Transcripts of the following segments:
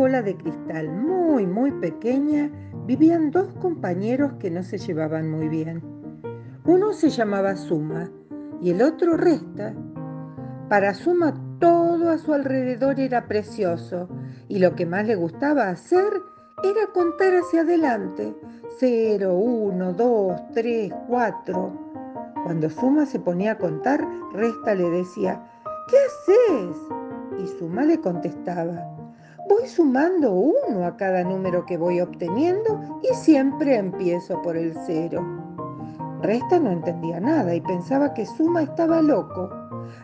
bola de cristal muy, muy pequeña vivían dos compañeros que no se llevaban muy bien. Uno se llamaba Suma y el otro Resta. Para Suma todo a su alrededor era precioso y lo que más le gustaba hacer era contar hacia adelante. Cero, uno, dos, tres, cuatro. Cuando Suma se ponía a contar, Resta le decía, ¿qué haces? Y Suma le contestaba, voy sumando uno a cada número que voy obteniendo y siempre empiezo por el cero. Resta no entendía nada y pensaba que Suma estaba loco.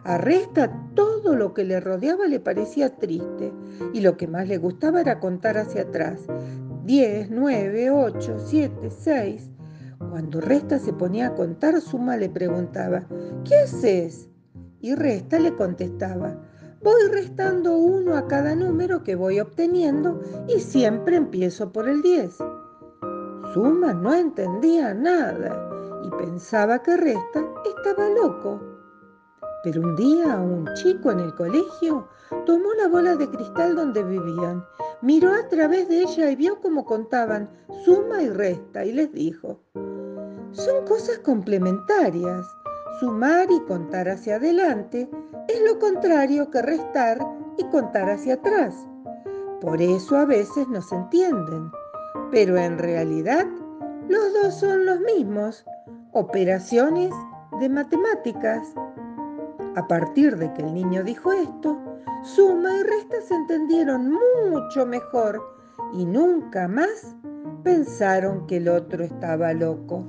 A Resta todo lo que le rodeaba le parecía triste y lo que más le gustaba era contar hacia atrás. Diez, nueve, ocho, siete, seis. Cuando Resta se ponía a contar, Suma le preguntaba, ¿qué haces? Y Resta le contestaba, voy restando uno a cada número que voy obteniendo y siempre empiezo por el 10. Suma no entendía nada y pensaba que Resta estaba loco. Pero un día un chico en el colegio tomó la bola de cristal donde vivían, miró a través de ella y vio cómo contaban suma y resta y les dijo, son cosas complementarias. Sumar y contar hacia adelante es lo contrario que restar y contar hacia atrás. Por eso a veces no se entienden, pero en realidad los dos son los mismos, operaciones de matemáticas. A partir de que el niño dijo esto, suma y resta se entendieron mucho mejor y nunca más pensaron que el otro estaba loco.